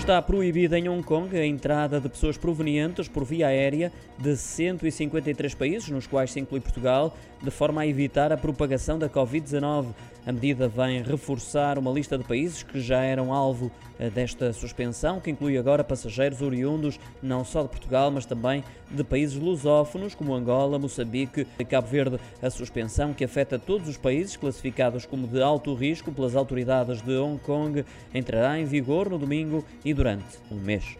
Está proibida em Hong Kong a entrada de pessoas provenientes por via aérea de 153 países, nos quais se inclui Portugal, de forma a evitar a propagação da Covid-19. A medida vem reforçar uma lista de países que já eram alvo eh, desta suspensão, que inclui agora passageiros oriundos não só de Portugal, mas também de países lusófonos como Angola, Moçambique e Cabo Verde. A suspensão, que afeta todos os países classificados como de alto risco pelas autoridades de Hong Kong, entrará em vigor no domingo e durante um mês.